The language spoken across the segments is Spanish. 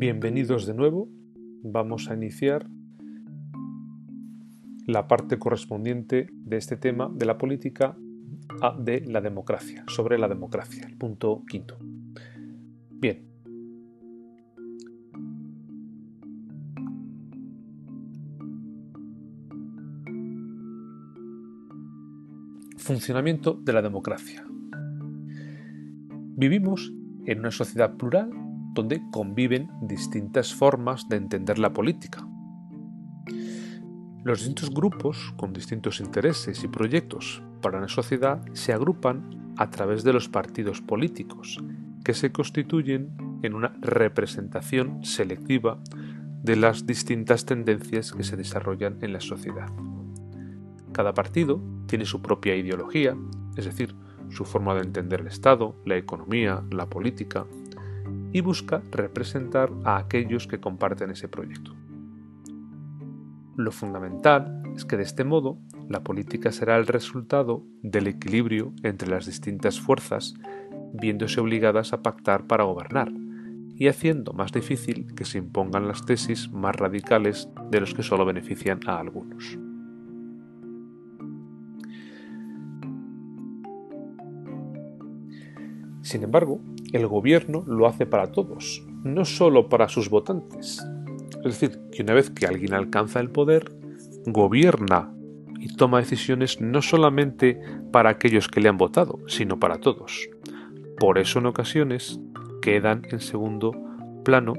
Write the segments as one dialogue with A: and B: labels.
A: Bienvenidos de nuevo. Vamos a iniciar la parte correspondiente de este tema de la política de la democracia, sobre la democracia, el punto quinto. Bien. Funcionamiento de la democracia. Vivimos en una sociedad plural donde conviven distintas formas de entender la política. Los distintos grupos con distintos intereses y proyectos para una sociedad se agrupan a través de los partidos políticos, que se constituyen en una representación selectiva de las distintas tendencias que se desarrollan en la sociedad. Cada partido tiene su propia ideología, es decir, su forma de entender el Estado, la economía, la política, y busca representar a aquellos que comparten ese proyecto. Lo fundamental es que de este modo la política será el resultado del equilibrio entre las distintas fuerzas, viéndose obligadas a pactar para gobernar, y haciendo más difícil que se impongan las tesis más radicales de los que solo benefician a algunos. Sin embargo, el gobierno lo hace para todos, no solo para sus votantes. Es decir, que una vez que alguien alcanza el poder, gobierna y toma decisiones no solamente para aquellos que le han votado, sino para todos. Por eso en ocasiones quedan en segundo plano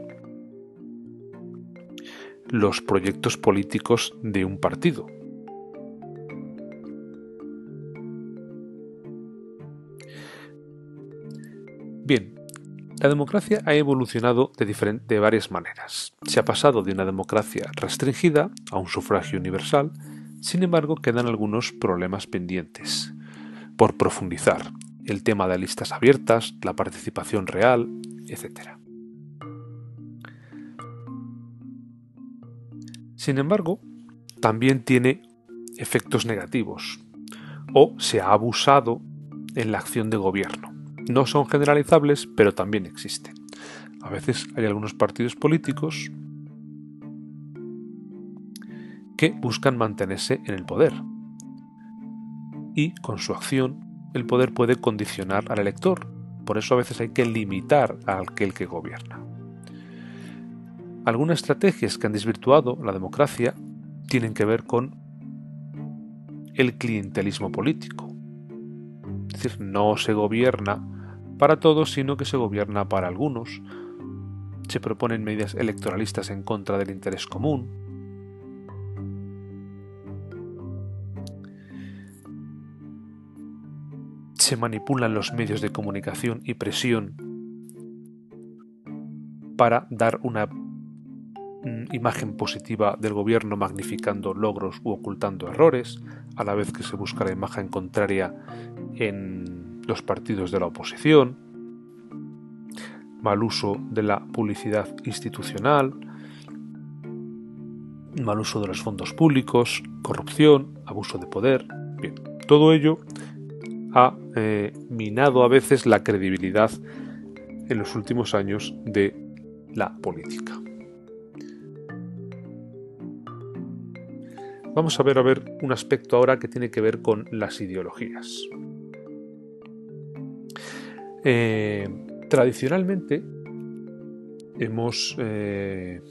A: los proyectos políticos de un partido. La democracia ha evolucionado de, varias maneras. Se ha pasado de una democracia restringida a un sufragio universal, sin embargo quedan algunos problemas pendientes por profundizar. El tema de listas abiertas, la participación real, etc. Sin embargo, también tiene efectos negativos o se ha abusado en la acción de gobierno. No son generalizables, pero también existen. A veces hay algunos partidos políticos que buscan mantenerse en el poder. Y con su acción el poder puede condicionar al elector. Por eso a veces hay que limitar a aquel que gobierna. Algunas estrategias que han desvirtuado la democracia tienen que ver con el clientelismo político. Es decir, no se gobierna para todos, sino que se gobierna para algunos. Se proponen medidas electoralistas en contra del interés común. Se manipulan los medios de comunicación y presión para dar una imagen positiva del gobierno magnificando logros u ocultando errores, a la vez que se busca la imagen contraria en los partidos de la oposición, mal uso de la publicidad institucional, mal uso de los fondos públicos, corrupción, abuso de poder. Todo ello ha eh, minado a veces la credibilidad en los últimos años de la política. Vamos a ver a ver un aspecto ahora que tiene que ver con las ideologías. Eh, tradicionalmente hemos, eh,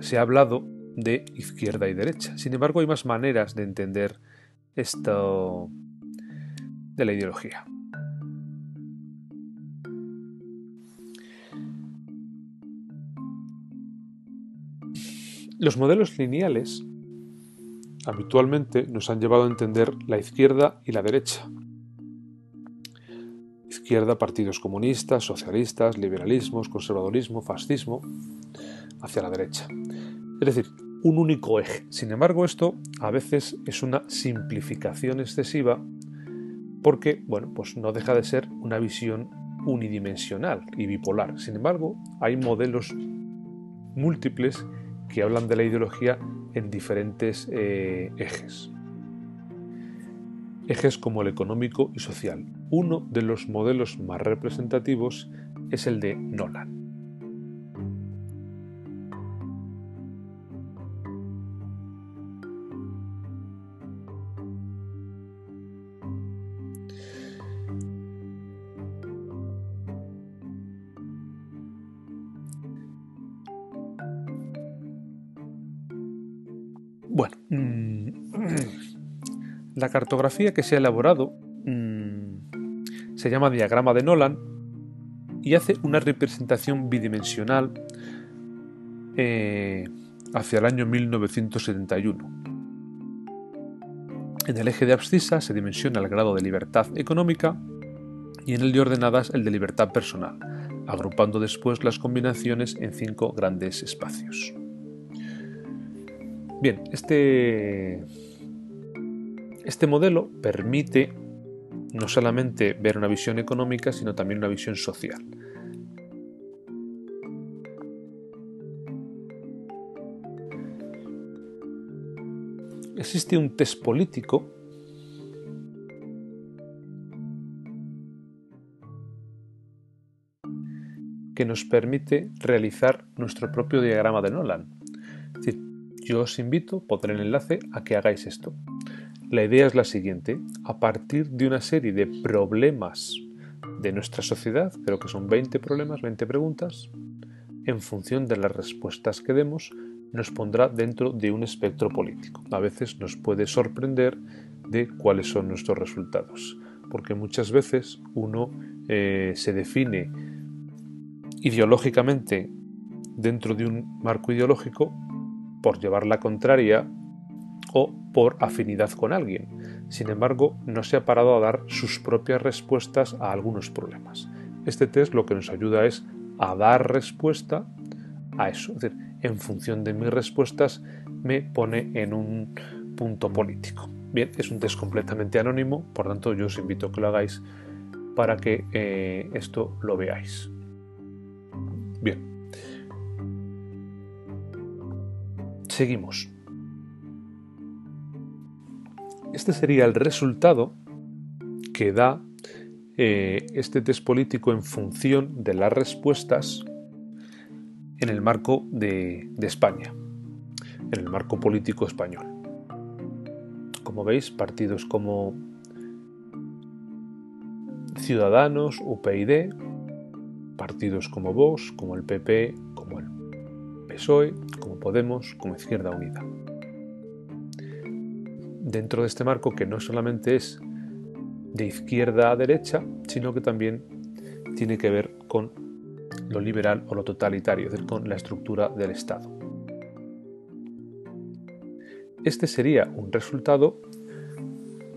A: se ha hablado de izquierda y derecha. Sin embargo, hay más maneras de entender esto de la ideología. Los modelos lineales habitualmente nos han llevado a entender la izquierda y la derecha, izquierda partidos comunistas, socialistas, liberalismos, conservadurismo, fascismo, hacia la derecha. Es decir, un único eje. Sin embargo, esto a veces es una simplificación excesiva porque, bueno, pues no deja de ser una visión unidimensional y bipolar. Sin embargo, hay modelos múltiples que hablan de la ideología en diferentes eh, ejes ejes como el económico y social. Uno de los modelos más representativos es el de Nolan. Bueno, mm, la cartografía que se ha elaborado mm, se llama diagrama de Nolan y hace una representación bidimensional eh, hacia el año 1971. En el eje de abscisa se dimensiona el grado de libertad económica y en el de ordenadas el de libertad personal, agrupando después las combinaciones en cinco grandes espacios. Bien, este, este modelo permite no solamente ver una visión económica, sino también una visión social. Existe un test político que nos permite realizar nuestro propio diagrama de Nolan. Yo os invito, pondré el enlace, a que hagáis esto. La idea es la siguiente, a partir de una serie de problemas de nuestra sociedad, creo que son 20 problemas, 20 preguntas, en función de las respuestas que demos, nos pondrá dentro de un espectro político. A veces nos puede sorprender de cuáles son nuestros resultados, porque muchas veces uno eh, se define ideológicamente dentro de un marco ideológico por llevar la contraria o por afinidad con alguien. Sin embargo, no se ha parado a dar sus propias respuestas a algunos problemas. Este test lo que nos ayuda es a dar respuesta a eso. Es decir, en función de mis respuestas me pone en un punto político. Bien, es un test completamente anónimo, por tanto yo os invito a que lo hagáis para que eh, esto lo veáis. Seguimos. Este sería el resultado que da eh, este test político en función de las respuestas en el marco de, de España, en el marco político español. Como veis, partidos como Ciudadanos, UPyD, partidos como Vox, como el PP, como el PSOE, Podemos, como Izquierda Unida. Dentro de este marco que no solamente es de izquierda a derecha, sino que también tiene que ver con lo liberal o lo totalitario, es decir, con la estructura del Estado. Este sería un resultado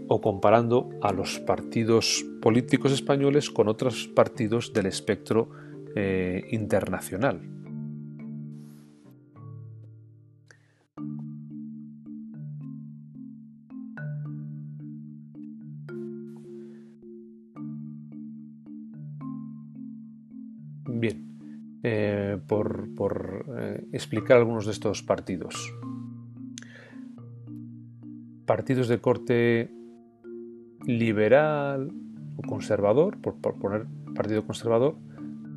A: o comparando a los partidos políticos españoles con otros partidos del espectro eh, internacional. Por, eh, explicar algunos de estos partidos. Partidos de corte liberal o conservador, por, poner partido conservador,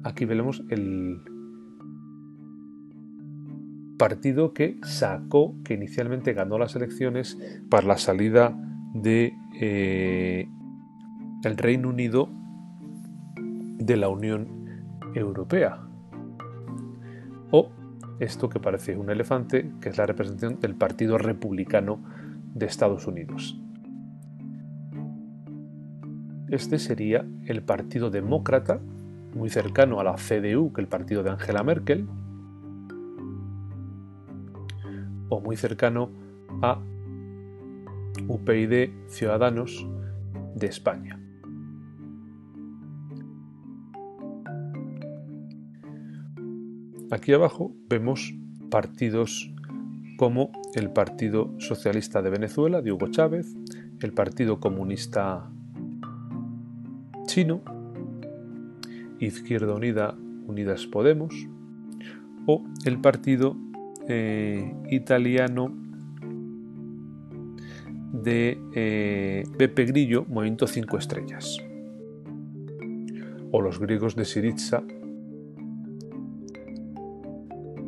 A: aquí vemos el partido que sacó, que inicialmente ganó las elecciones para la salida de eh, el Reino Unido de la Unión Europea. Esto que parece un elefante, que es la representación del Partido Republicano de Estados Unidos. Este sería el Partido Demócrata, muy cercano a la CDU que el partido de Angela Merkel, o muy cercano a UPyD Ciudadanos de España. Aquí abajo vemos partidos como el Partido Socialista de Venezuela de Hugo Chávez, el Partido Comunista Chino, Izquierda Unida, Unidas Podemos, o el partido eh, italiano de eh, Beppe Grillo, Movimiento 5 Estrellas, o los griegos de Syriza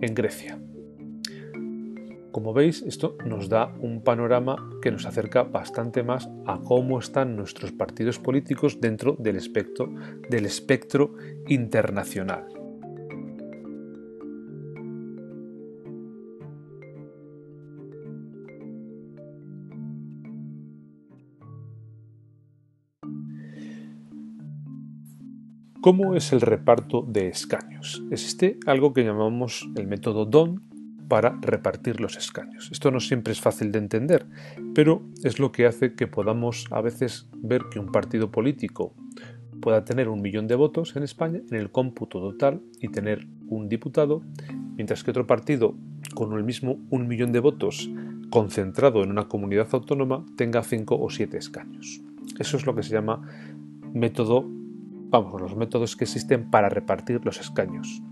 A: en Grecia. Como veis, esto nos da un panorama que nos acerca bastante más a cómo están nuestros partidos políticos dentro del espectro, internacional. ¿Cómo es el reparto de escaños? Existe algo que llamamos el método DON para repartir los escaños. Esto no siempre es fácil de entender, pero es lo que hace que podamos a veces ver que un partido político pueda tener un millón de votos en España en el cómputo total y tener un diputado, mientras que otro partido con el mismo un millón de votos concentrado en una comunidad autónoma tenga cinco o siete escaños. Eso es lo que se llama método vamos, los métodos que existen para repartir los escaños.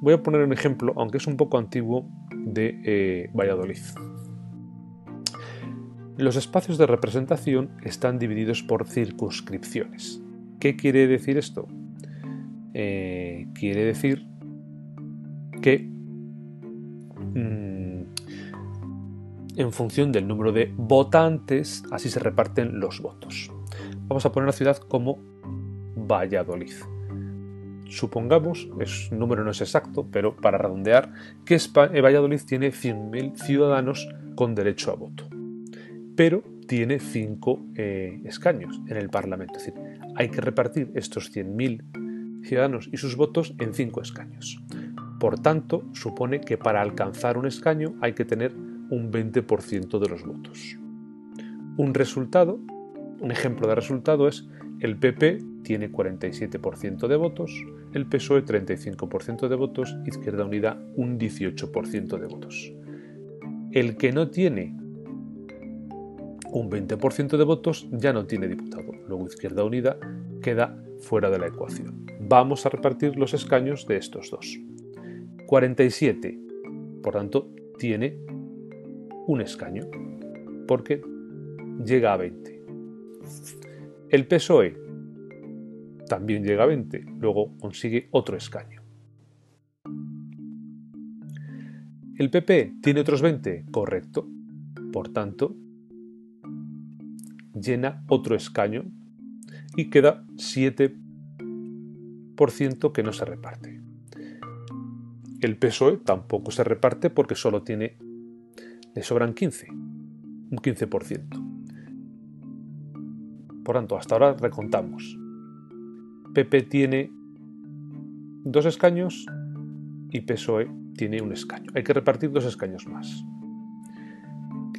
A: Voy a poner un ejemplo, aunque es un poco antiguo, de eh, Valladolid. Los espacios de representación están divididos por circunscripciones. ¿Qué quiere decir esto? Eh, quiere decir que mm, en función del número de votantes, así se reparten los votos. Vamos a poner una ciudad como Valladolid. Supongamos, el número no es exacto, pero para redondear, que eh, Valladolid tiene 100.000 ciudadanos con derecho a voto, pero tiene 5 eh, escaños en el Parlamento. Es decir, hay que repartir estos 100.000 ciudadanos y sus votos en 5 escaños. Por tanto, supone que para alcanzar un escaño hay que tener un 20% de los votos. Un resultado, un ejemplo de resultado es el PP tiene 47% de votos, el PSOE 35% de votos, Izquierda Unida un 18% de votos. El que no tiene un 20% de votos ya no tiene diputado. Luego Izquierda Unida queda fuera de la ecuación. Vamos a repartir los escaños de estos dos. 47, por tanto, tiene un escaño, porque llega a 20. El PSOE también llega a 20, luego consigue otro escaño. ¿El PP tiene otros 20? Correcto. Por tanto, llena otro escaño y queda 7% que no se reparte. El PSOE tampoco se reparte porque solo tiene, le sobran 15, un 15%. Por tanto, hasta ahora recontamos. PP tiene dos escaños y PSOE tiene un escaño. Hay que repartir dos escaños más.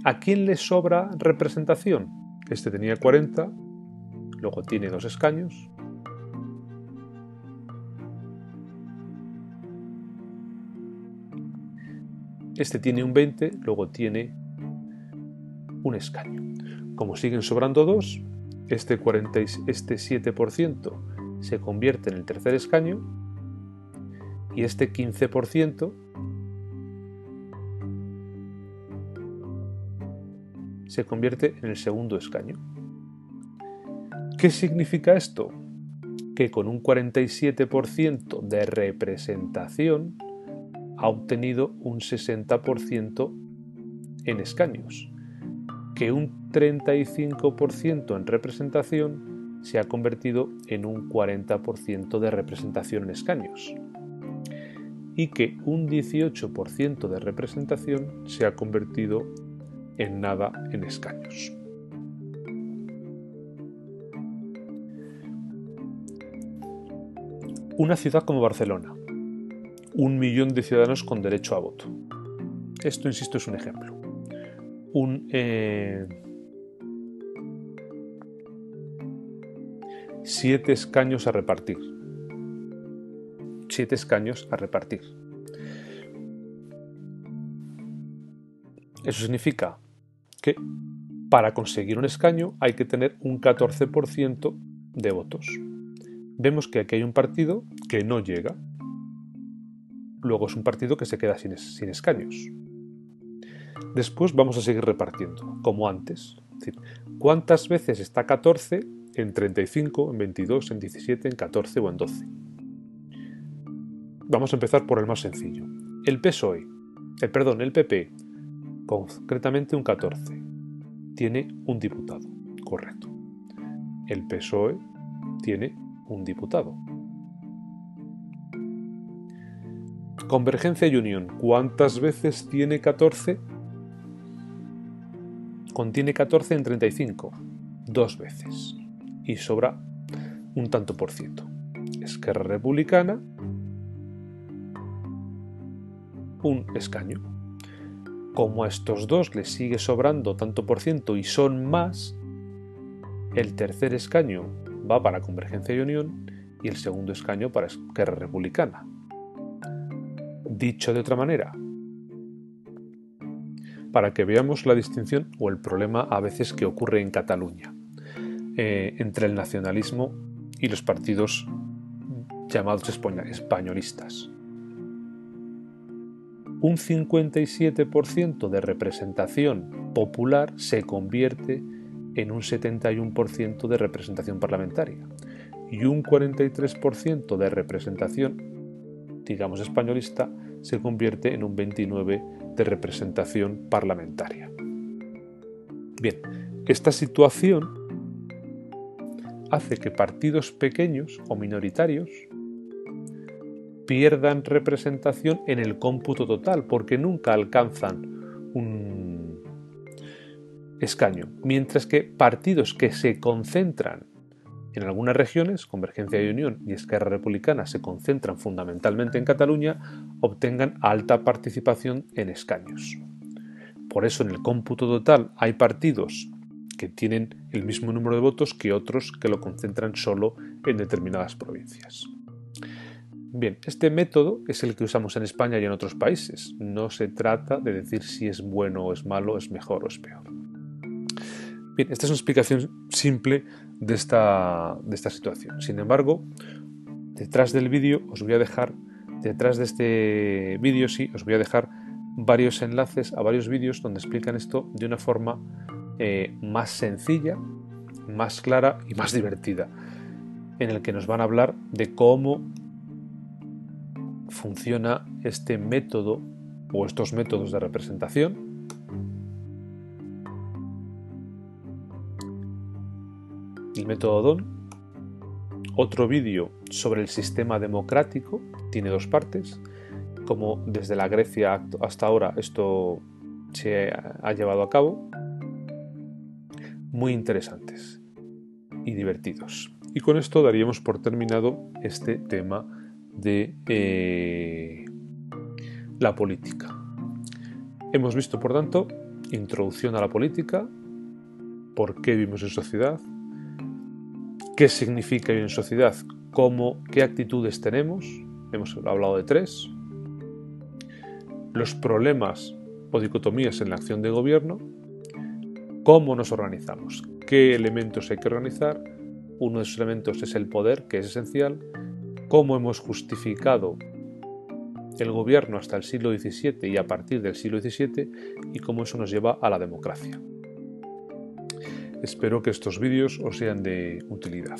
A: ¿A quién le sobra representación? Este tenía 40, luego tiene dos escaños. Este tiene un 20, luego tiene un escaño. Como siguen sobrando dos, este, 40, este 7% se convierte en el tercer escaño y este 15% se convierte en el segundo escaño. ¿Qué significa esto? Que con un 47% de representación ha obtenido un 60% en escaños que un 35% en representación se ha convertido en un 40% de representación en escaños y que un 18% de representación se ha convertido en nada en escaños. Una ciudad como Barcelona, un millón de ciudadanos con derecho a voto. Esto, insisto, es un ejemplo un eh, siete escaños a repartir. Siete escaños a repartir. Eso significa que para conseguir un escaño hay que tener un 14% de votos. Vemos que aquí hay un partido que no llega. Luego es un partido que se queda sin, escaños. Después vamos a seguir repartiendo, como antes. ¿cuántas veces está 14 en 35, en 22, en 17, en 14 o en 12? Vamos a empezar por el más sencillo. El PSOE, el eh, perdón, el PP, concretamente un 14, tiene un diputado, correcto. El PSOE tiene un diputado. Convergencia y Unión, ¿cuántas veces tiene 14? contiene 14 en 35, dos veces, y sobra un tanto por ciento. Esquerra Republicana, un escaño. Como a estos dos les sigue sobrando tanto por ciento y son más, el tercer escaño va para Convergencia y Unión y el segundo escaño para Esquerra Republicana. Dicho de otra manera, para que veamos la distinción o el problema a veces que ocurre en Cataluña eh, entre el nacionalismo y los partidos llamados españolistas. Un 57% de representación popular se convierte en un 71% de representación parlamentaria y un 43% de representación, digamos españolista, se convierte en un 29% de representación parlamentaria. Bien, esta situación hace que partidos pequeños o minoritarios pierdan representación en el cómputo total porque nunca alcanzan un escaño, mientras que partidos que se concentran en algunas regiones, Convergencia y Unión y Esquerra Republicana se concentran fundamentalmente en Cataluña, obtengan alta participación en escaños. Por eso en el cómputo total hay partidos que tienen el mismo número de votos que otros que lo concentran solo en determinadas provincias. Bien, este método es el que usamos en España y en otros países. No se trata de decir si es bueno o es malo, es mejor o es peor. Bien, esta es una explicación simple de esta, de esta situación. Sin embargo, detrás del vídeo os voy a dejar, detrás de este vídeo sí, os voy a dejar varios enlaces a varios vídeos donde explican esto de una forma eh, más sencilla, más clara y más divertida, en el que nos van a hablar de cómo funciona este método o estos métodos de representación. El método DON, otro vídeo sobre el sistema democrático, tiene dos partes, como desde la Grecia hasta ahora esto se ha llevado a cabo, muy interesantes y divertidos. Y con esto daríamos por terminado este tema de eh, la política. Hemos visto, por tanto, introducción a la política, por qué vivimos en sociedad, qué significa vivir en sociedad, cómo, qué actitudes tenemos, hemos hablado de tres, los problemas o dicotomías en la acción de gobierno, cómo nos organizamos, qué elementos hay que organizar, uno de esos elementos es el poder, que es esencial, cómo hemos justificado el gobierno hasta el siglo XVII y a partir del siglo XVII y cómo eso nos lleva a la democracia. Espero que estos vídeos os sean de utilidad.